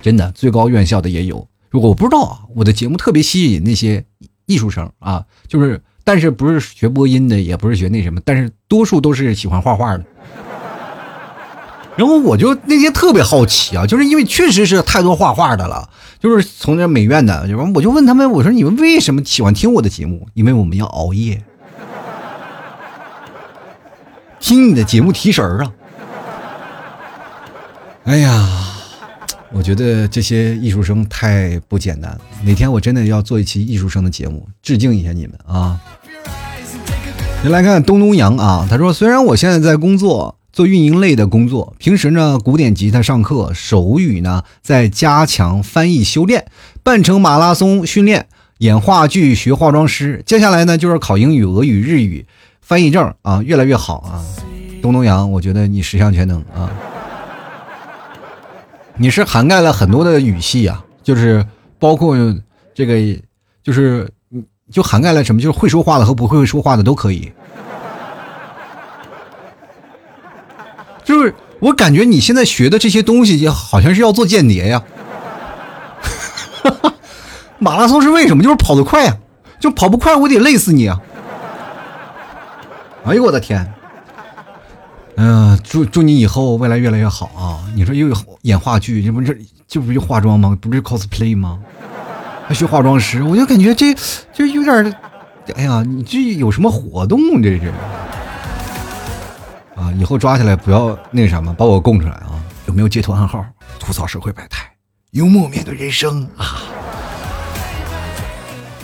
真的，最高院校的也有。如果我不知道啊，我的节目特别吸引那些艺术生啊，就是，但是不是学播音的，也不是学那什么，但是多数都是喜欢画画的。然后我就那天特别好奇啊，就是因为确实是太多画画的了，就是从这美院的，然后我就问他们，我说你们为什么喜欢听我的节目？因为我们要熬夜，听你的节目提神儿啊。哎呀。我觉得这些艺术生太不简单。哪天我真的要做一期艺术生的节目，致敬一下你们啊！先来看东东阳啊，他说：“虽然我现在在工作，做运营类的工作，平时呢古典吉他上课，手语呢在加强翻译修炼，半程马拉松训练，演话剧学化妆师，接下来呢就是考英语、俄语、日语翻译证啊，越来越好啊！东东阳，我觉得你十项全能啊！”你是涵盖了很多的语系啊，就是包括这个，就是就涵盖了什么？就是会说话的和不会说话的都可以。就是我感觉你现在学的这些东西也，好像是要做间谍呀。马拉松是为什么？就是跑得快呀，就跑不快，我得累死你啊！哎呦我的天！嗯，祝祝你以后未来越来越好啊！你说又有演话剧，这不这这不就化妆吗？不是 cosplay 吗？还学化妆师，我就感觉这就有点，哎呀，你这有什么活动？这是啊！以后抓起来不要那什么，把我供出来啊！有没有截图暗号？吐槽社会百态，幽默面对人生啊！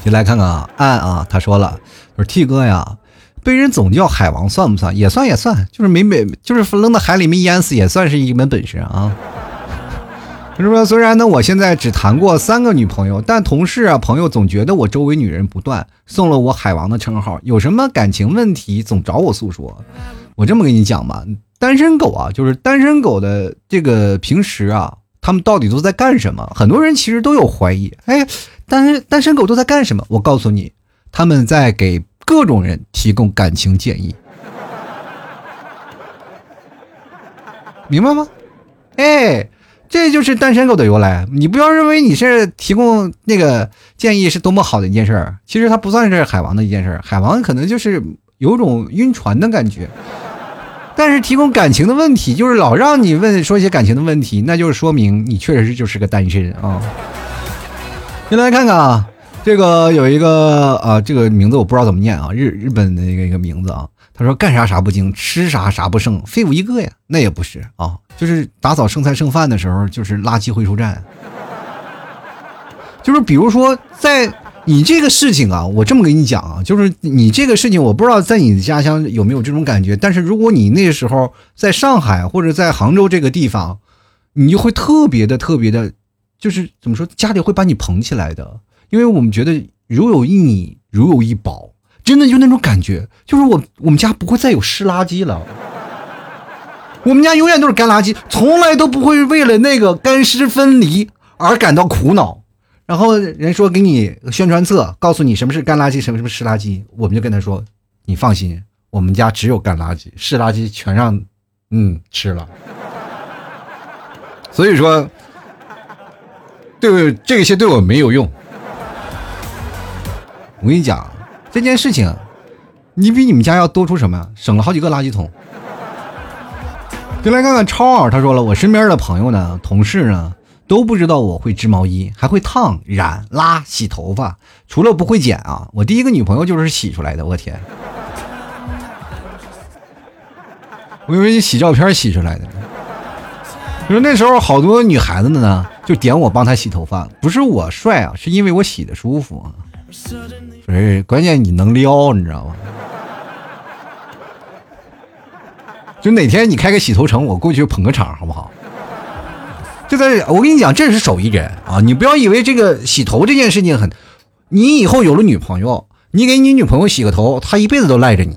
先来看看啊，暗啊，他说了，说 T 哥呀。被人总叫海王算不算？也算也算，就是没没就是扔到海里没淹死，也算是一门本事啊。他说：“虽然呢，我现在只谈过三个女朋友，但同事啊朋友总觉得我周围女人不断，送了我海王的称号。有什么感情问题总找我诉说。我这么跟你讲吧，单身狗啊，就是单身狗的这个平时啊，他们到底都在干什么？很多人其实都有怀疑。哎，单身单身狗都在干什么？我告诉你，他们在给。”各种人提供感情建议，明白吗？哎，这就是单身狗的由来。你不要认为你是提供那个建议是多么好的一件事儿，其实它不算是海王的一件事儿。海王可能就是有种晕船的感觉，但是提供感情的问题，就是老让你问说一些感情的问题，那就是说明你确实就是个单身啊。先来看看啊，这个有一个啊，这个名字我不知道怎么念啊，日日本的一个一个名字啊。他说干啥啥不精，吃啥啥不剩，废物一个呀。那也不是啊，就是打扫剩菜剩饭的时候，就是垃圾回收站。就是比如说在。你这个事情啊，我这么跟你讲啊，就是你这个事情，我不知道在你的家乡有没有这种感觉。但是如果你那时候在上海或者在杭州这个地方，你就会特别的特别的，就是怎么说，家里会把你捧起来的，因为我们觉得如有一你，如有一宝，真的就那种感觉，就是我我们家不会再有湿垃圾了，我们家永远都是干垃圾，从来都不会为了那个干湿分离而感到苦恼。然后人说给你宣传册，告诉你什么是干垃圾，什么什么湿垃圾，我们就跟他说：“你放心，我们家只有干垃圾，湿垃圾全让嗯吃了。”所以说，对这些对我没有用。我跟你讲这件事情，你比你们家要多出什么？省了好几个垃圾桶。就来看看超儿，他说了，我身边的朋友呢，同事呢。都不知道我会织毛衣，还会烫、染、拉、洗头发，除了不会剪啊！我第一个女朋友就是洗出来的，我天！我以为你洗照片洗出来的。你说那时候好多女孩子的呢，就点我帮她洗头发，不是我帅啊，是因为我洗的舒服啊。不是，关键你能撩，你知道吗？就哪天你开个洗头城，我过去捧个场，好不好？就在我跟你讲，这是手艺人啊！你不要以为这个洗头这件事情很，你以后有了女朋友，你给你女朋友洗个头，她一辈子都赖着你。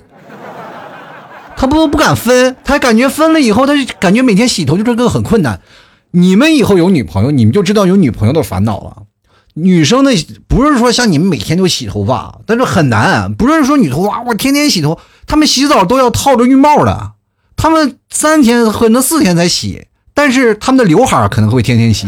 她不不敢分，她感觉分了以后，她就感觉每天洗头就这个很困难。你们以后有女朋友，你们就知道有女朋友的烦恼了。女生的不是说像你们每天都洗头发，但是很难。不是说女头发我天天洗头，她们洗澡都要套着浴帽的，她们三天可能四天才洗。但是他们的刘海可能会天天洗，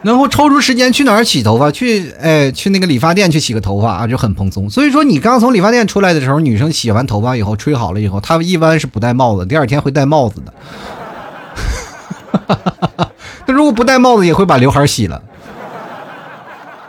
然后抽出时间去哪儿洗头发？去哎，去那个理发店去洗个头发啊，就很蓬松。所以说，你刚从理发店出来的时候，女生洗完头发以后，吹好了以后，她一般是不戴帽子，第二天会戴帽子的。她如果不戴帽子，也会把刘海洗了。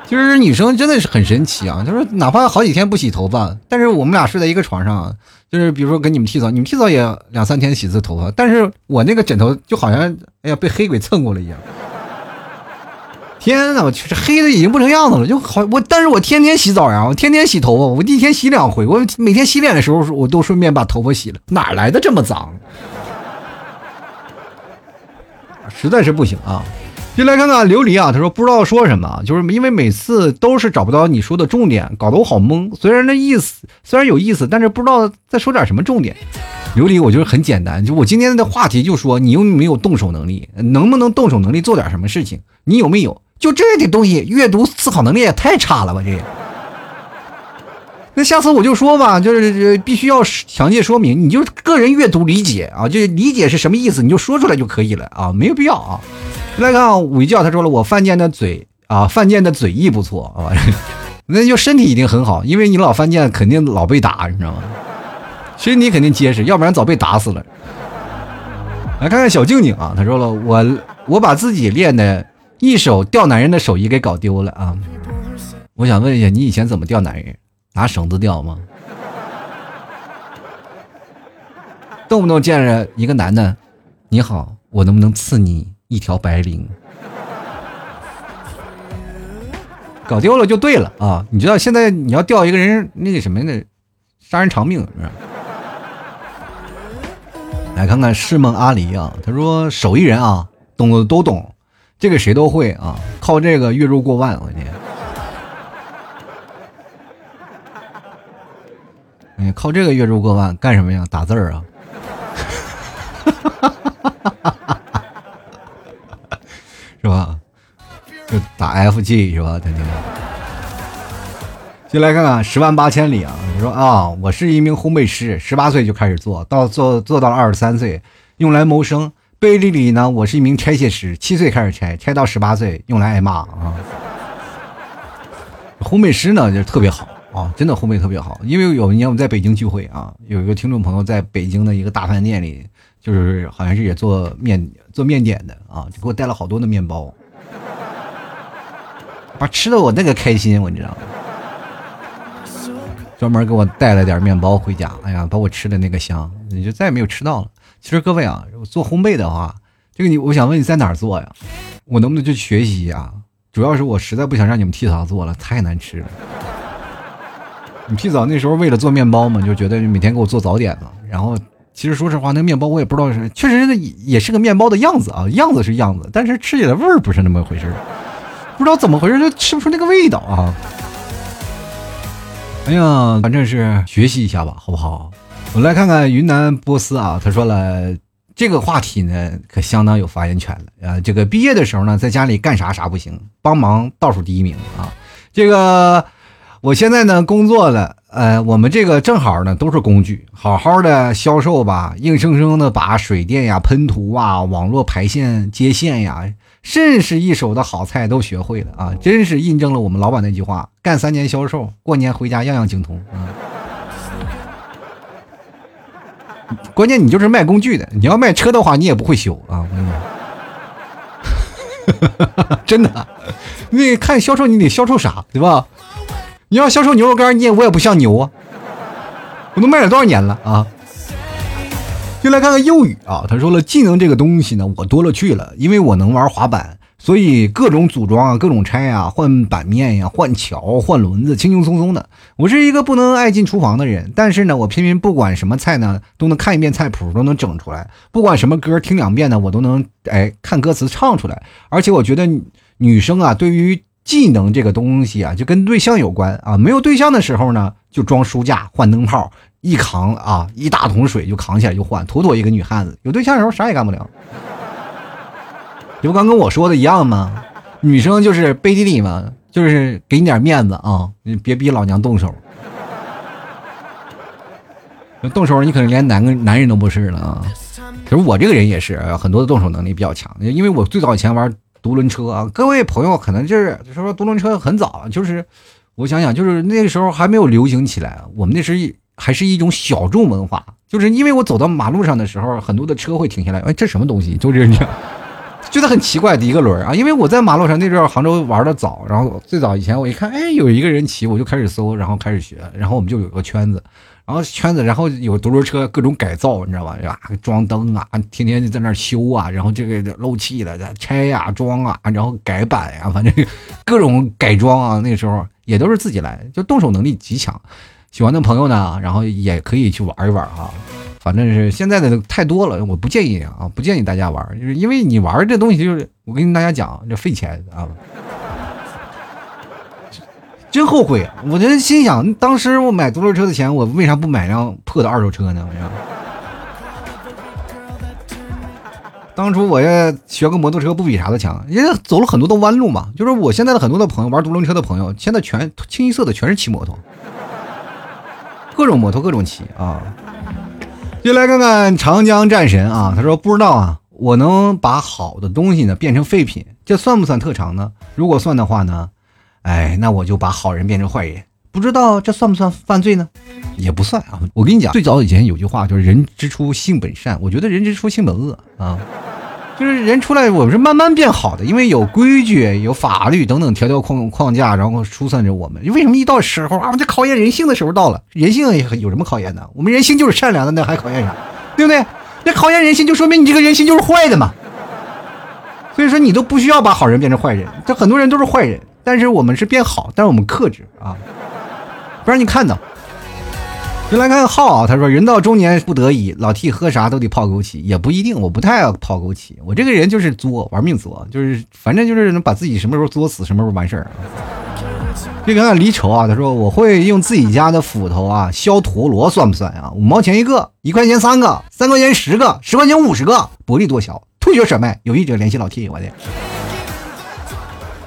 其实女生真的是很神奇啊，就是哪怕好几天不洗头发，但是我们俩睡在一个床上。就是比如说跟你们剃澡，你们剃澡也两三天洗一次头发，但是我那个枕头就好像哎呀被黑鬼蹭过了一样。天呐，我去，这黑的已经不成样子了，就好我，但是我天天洗澡呀，我天天洗头发，我一天洗两回，我每天洗脸的时候我都顺便把头发洗了，哪来的这么脏？实在是不行啊。进来看看琉璃啊，他说不知道说什么，就是因为每次都是找不到你说的重点，搞得我好懵。虽然那意思虽然有意思，但是不知道再说点什么重点。琉璃，我觉得很简单，就我今天的话题就说你有没有动手能力，能不能动手能力做点什么事情？你有没有？就这点东西，阅读思考能力也太差了吧？这。那下次我就说吧，就是必须要详细说明，你就个人阅读理解啊，就理解是什么意思，你就说出来就可以了啊，没有必要啊。来看午觉，他说了，我犯贱的嘴啊，犯贱的嘴艺不错啊，那就身体一定很好，因为你老犯贱，肯定老被打，你知道吗？身体肯定结实，要不然早被打死了。来看看小静静啊，他说了，我我把自己练的一手钓男人的手艺给搞丢了啊，我想问一下，你以前怎么钓男人？拿绳子钓吗？动不动见着一个男的，你好，我能不能赐你一条白绫？搞丢了就对了啊！你知道现在你要钓一个人，那个什么的，杀人偿命是吧？来看看世梦阿离啊，他说手艺人啊，懂的都懂，这个谁都会啊，靠这个月入过万，我天！哎，靠这个月入过万干什么呀？打字儿啊，是吧？就打 FG 是吧？天天。进来看看十万八千里啊！你说啊，我是一名烘焙师，十八岁就开始做到做做到了二十三岁，用来谋生。背地里呢，我是一名拆卸师，七岁开始拆，拆到十八岁用来挨骂啊。烘焙师呢就特别好。啊，真的烘焙特别好。因为有一年我们在北京聚会啊，有一个听众朋友在北京的一个大饭店里，就是好像是也做面做面点的啊，就给我带了好多的面包，把吃的我那个开心，我你知道吗？专门给我带了点面包回家，哎呀，把我吃的那个香，你就再也没有吃到了。其实各位啊，做烘焙的话，这个你我想问你在哪儿做呀？我能不能去学习呀？主要是我实在不想让你们替嫂做了，太难吃了。你替嫂那时候为了做面包嘛，就觉得每天给我做早点嘛。然后其实说实话，那面包我也不知道是，确实也是个面包的样子啊，样子是样子，但是吃起来味儿不是那么回事儿不知道怎么回事就吃不出那个味道啊。哎呀，反正是学习一下吧，好不好？我来看看云南波斯啊，他说了这个话题呢，可相当有发言权了啊。这个毕业的时候呢，在家里干啥啥不行，帮忙倒数第一名啊。这个我现在呢工作了，呃，我们这个正好呢都是工具，好好的销售吧，硬生生的把水电呀、喷涂啊、网络排线接线呀。甚是一手的好菜都学会了啊！真是印证了我们老板那句话：干三年销售，过年回家样样精通啊！关键你就是卖工具的，你要卖车的话，你也不会修啊！真的，那看销售你得销售啥，对吧？你要销售牛肉干，你也我也不像牛啊！我都卖了多少年了啊！就来看看幼语啊，他说了，技能这个东西呢，我多了去了，因为我能玩滑板，所以各种组装啊，各种拆啊，换板面呀，换桥，换轮子，轻轻松松的。我是一个不能爱进厨房的人，但是呢，我偏偏不管什么菜呢，都能看一遍菜谱，都能整出来；不管什么歌，听两遍呢，我都能哎看歌词唱出来。而且我觉得女生啊，对于技能这个东西啊，就跟对象有关啊。没有对象的时候呢，就装书架，换灯泡。一扛啊，一大桶水就扛起来就换，妥妥一个女汉子。有对象的时候啥也干不了，这不刚跟我说的一样吗？女生就是背地里嘛，就是给你点面子啊，你别逼老娘动手。动手你可能连男男人都不是了啊。其实我这个人也是很多的动手能力比较强，因为我最早以前玩独轮车啊。各位朋友可能就是说独轮车很早，就是我想想，就是那个时候还没有流行起来，我们那时。还是一种小众文化，就是因为我走到马路上的时候，很多的车会停下来。哎，这什么东西？就是你，觉得很奇怪的一个轮儿啊。因为我在马路上那阵儿杭州玩的早，然后最早以前我一看，哎，有一个人骑，我就开始搜，然后开始学，然后我们就有个圈子，然后圈子，然后有独轮车各种改造，你知道吧？啊，装灯啊，天天就在那修啊，然后这个漏气了拆呀、装啊，然后改板呀，反正各种改装啊。那时候也都是自己来，就动手能力极强。喜欢的朋友呢，然后也可以去玩一玩啊，反正是现在的太多了，我不建议啊，不建议大家玩，就是因为你玩这东西就是我跟大家讲，这费钱啊，真后悔。我就心想，当时我买独轮车的钱，我为啥不买辆破的二手车呢？当初我也学个摩托车，不比啥的强，人家走了很多的弯路嘛。就是我现在的很多的朋友玩独轮车的朋友，现在全清一色的全是骑摩托。各种摩托各种骑啊！就来看看长江战神啊，他说不知道啊，我能把好的东西呢变成废品，这算不算特长呢？如果算的话呢，哎，那我就把好人变成坏人，不知道这算不算犯罪呢？也不算啊！我跟你讲，最早以前有句话就是“人之初，性本善”，我觉得人之初，性本恶啊。就是人出来，我们是慢慢变好的，因为有规矩、有法律等等条条框框架，然后疏散着我们。为什么一到时候啊，这考验人性的时候到了？人性有什么考验的？我们人性就是善良的，那还考验啥？对不对？那考验人性，就说明你这个人性就是坏的嘛。所以说，你都不需要把好人变成坏人。这很多人都是坏人，但是我们是变好，但是我们克制啊，不让你看到。就来看浩啊，他说人到中年不得已，老 T 喝啥都得泡枸杞，也不一定，我不太爱泡枸杞，我这个人就是作，玩命作，就是反正就是能把自己什么时候作死，什么时候完事儿。这看看离愁啊，他说我会用自己家的斧头啊削陀螺，算不算啊？五毛钱一个，一块钱三个，三块钱十个，十块钱五十个，薄利多销，退学甩卖，有意者联系老 T，我的。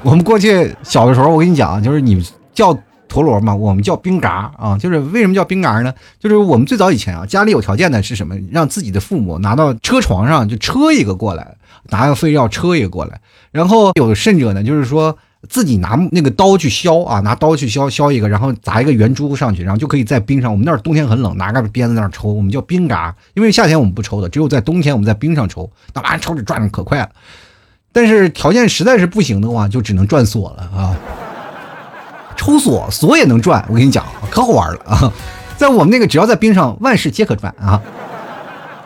我们过去小的时候，我跟你讲，就是你叫。陀螺嘛，我们叫冰嘎啊，就是为什么叫冰嘎呢？就是我们最早以前啊，家里有条件的是什么？让自己的父母拿到车床上就车一个过来，拿个废料车一个过来。然后有甚者呢，就是说，自己拿那个刀去削啊，拿刀去削削一个，然后砸一个圆珠上去，然后就可以在冰上。我们那儿冬天很冷，拿个鞭子那儿抽，我们叫冰嘎。因为夏天我们不抽的，只有在冬天我们在冰上抽，那玩意儿抽着转的可快了。但是条件实在是不行的话，就只能转锁了啊。抽锁锁也能转，我跟你讲，可好玩了啊！在我们那个，只要在冰上，万事皆可转啊。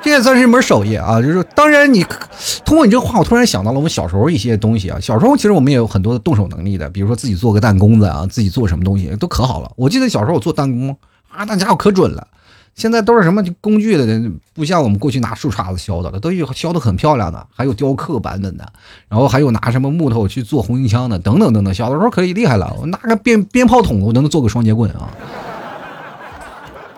这也算是一门手艺啊，就是当然你通过你这个话，我突然想到了我们小时候一些东西啊。小时候其实我们也有很多的动手能力的，比如说自己做个弹弓子啊，自己做什么东西都可好了。我记得小时候我做弹弓啊，那家伙可准了。现在都是什么工具的，不像我们过去拿树杈子削的了，都有削的很漂亮的，还有雕刻版本的，然后还有拿什么木头去做红缨枪的，等等等等。小的时候可以厉害了，我拿个鞭鞭炮筒，我能做个双节棍啊。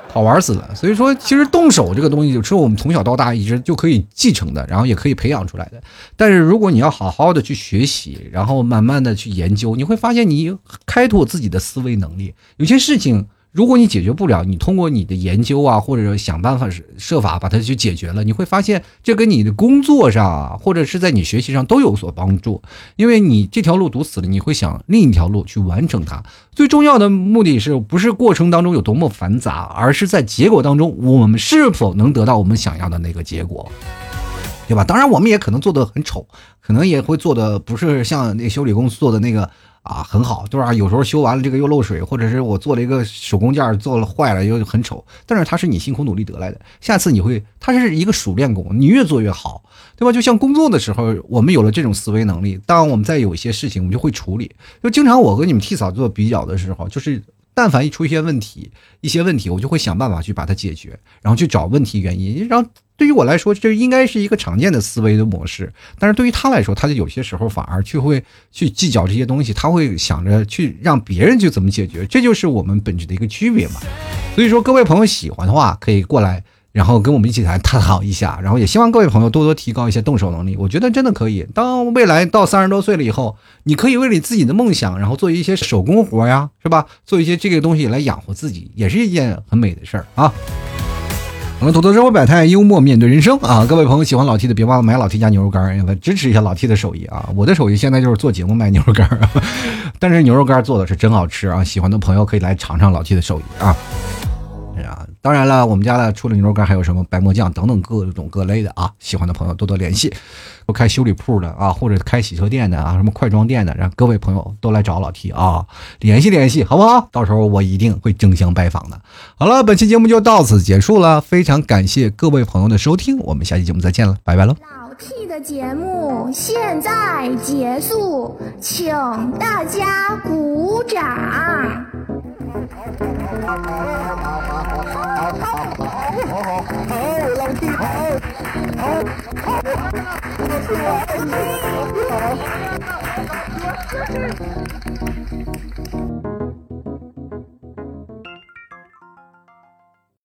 好玩死了，所以说其实动手这个东西是我们从小到大一直就可以继承的，然后也可以培养出来的。但是如果你要好好的去学习，然后慢慢的去研究，你会发现你开拓自己的思维能力，有些事情。如果你解决不了，你通过你的研究啊，或者想办法设法把它去解决了，你会发现这跟你的工作上啊，或者是在你学习上都有所帮助。因为你这条路堵死了，你会想另一条路去完成它。最重要的目的是不是过程当中有多么繁杂，而是在结果当中我们是否能得到我们想要的那个结果，对吧？当然，我们也可能做的很丑，可能也会做的不是像那修理公司做的那个。啊，很好，对吧？有时候修完了这个又漏水，或者是我做了一个手工件做了坏了又很丑，但是它是你辛苦努力得来的，下次你会，它是一个熟练工，你越做越好，对吧？就像工作的时候，我们有了这种思维能力，当我们在有一些事情，我们就会处理。就经常我和你们替嫂做比较的时候，就是但凡一出一些问题，一些问题，我就会想办法去把它解决，然后去找问题原因，然后。对于我来说，这应该是一个常见的思维的模式，但是对于他来说，他就有些时候反而去会去计较这些东西，他会想着去让别人去怎么解决，这就是我们本质的一个区别嘛。所以说，各位朋友喜欢的话，可以过来，然后跟我们一起来探讨一下，然后也希望各位朋友多多提高一些动手能力，我觉得真的可以。当未来到三十多岁了以后，你可以为你自己的梦想，然后做一些手工活呀，是吧？做一些这个东西来养活自己，也是一件很美的事儿啊。我们土豆生活百态，幽默面对人生啊！各位朋友喜欢老 T 的，别忘了买老 T 家牛肉干，来支持一下老 T 的手艺啊！我的手艺现在就是做节目卖牛肉干，但是牛肉干做的是真好吃啊！喜欢的朋友可以来尝尝老 T 的手艺啊！当然了，我们家的除了牛肉干，还有什么白馍酱等等各种各类的啊！喜欢的朋友多多联系。我开修理铺的啊，或者开洗车店的啊，什么快装店的，让各位朋友都来找老 T 啊，联系联系，好不好？到时候我一定会争相拜访的。好了，本期节目就到此结束了，非常感谢各位朋友的收听，我们下期节目再见了，拜拜喽。老 T 的节目现在结束，请大家鼓掌。好，好好好，好，老弟，好，好，好，老弟，你好，老弟